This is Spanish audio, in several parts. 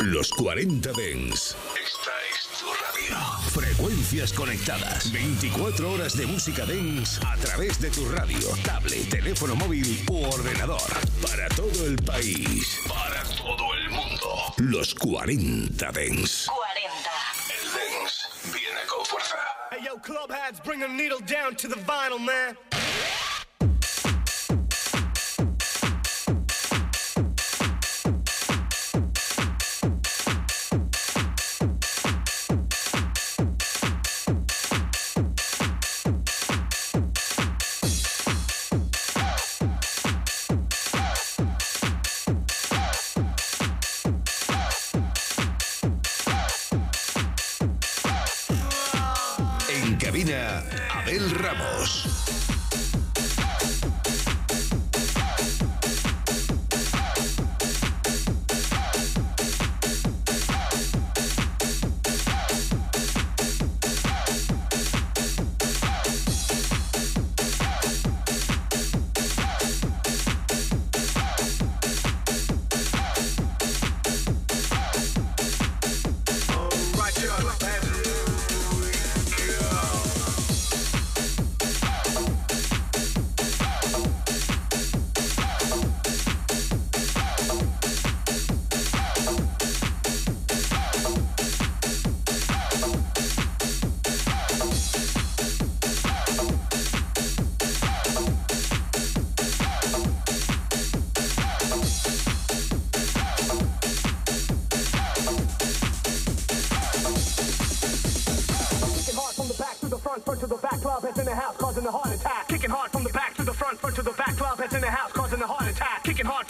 Los 40 Dens. Esta es tu radio. Frecuencias conectadas. 24 horas de música Dens a través de tu radio, tablet, teléfono móvil u ordenador. Para todo el país. Para todo el mundo. Los 40 Dens. 40. El Dens viene con fuerza. Hey yo, club hats, bring a needle down to the vinyl, man. heads in the house causing a heart attack. Kicking hard from the back to the front, front to the back. 12 heads in the house causing a heart attack. Kicking hard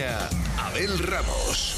Abel Ramos.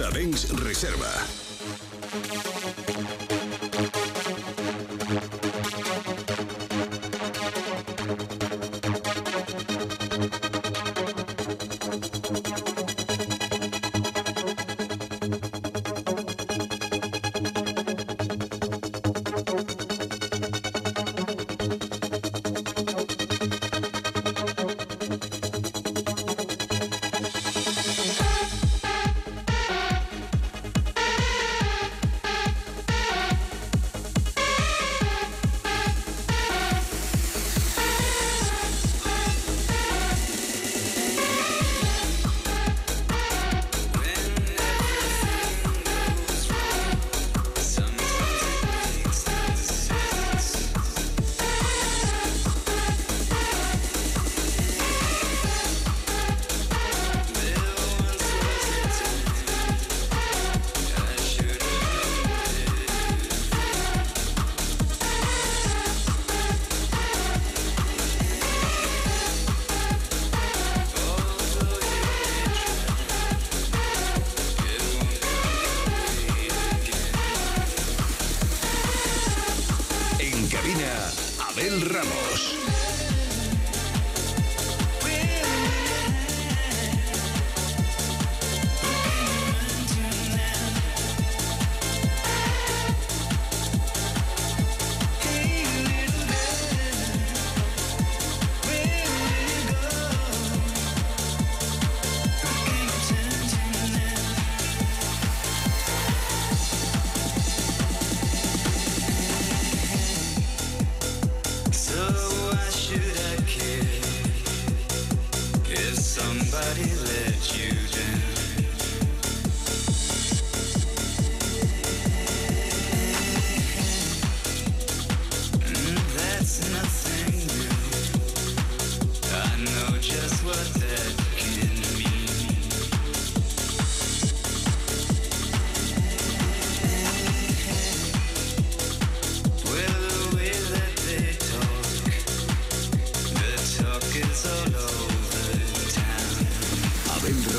40 Dens Reserva.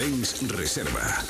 40 Dens Reserva.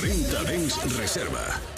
40 Dens Reserva.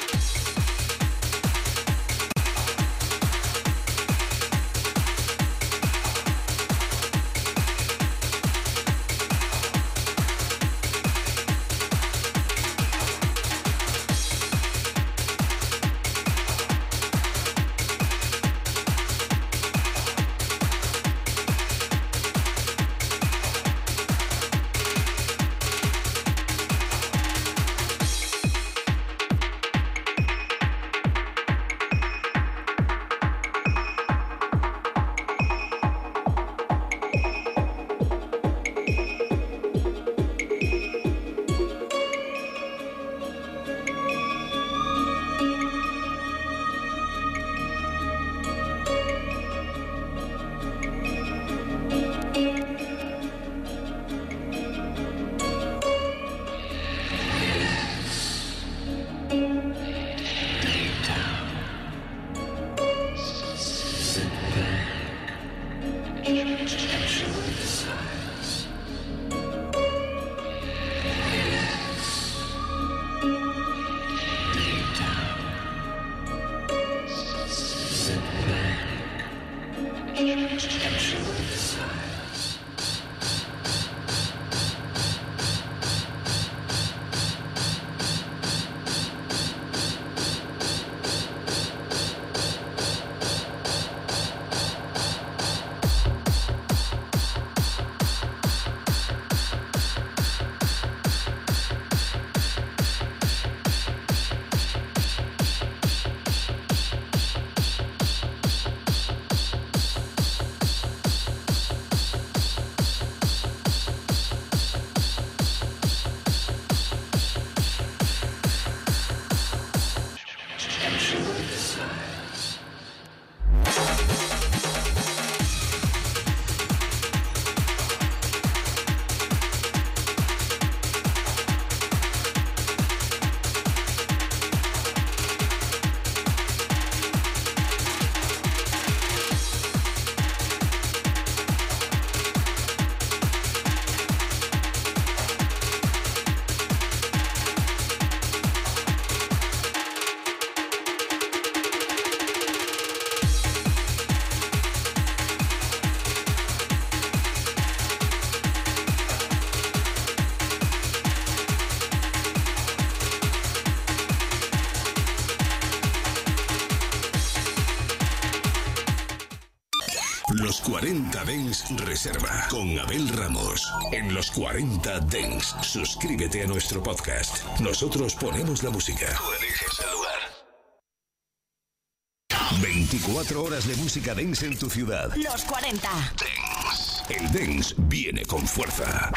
Thank you. Dens Reserva con Abel Ramos. En los 40 Dens, suscríbete a nuestro podcast. Nosotros ponemos la música. Tú eliges el lugar. 24 horas de música dance en tu ciudad. Los 40. El dance viene con fuerza.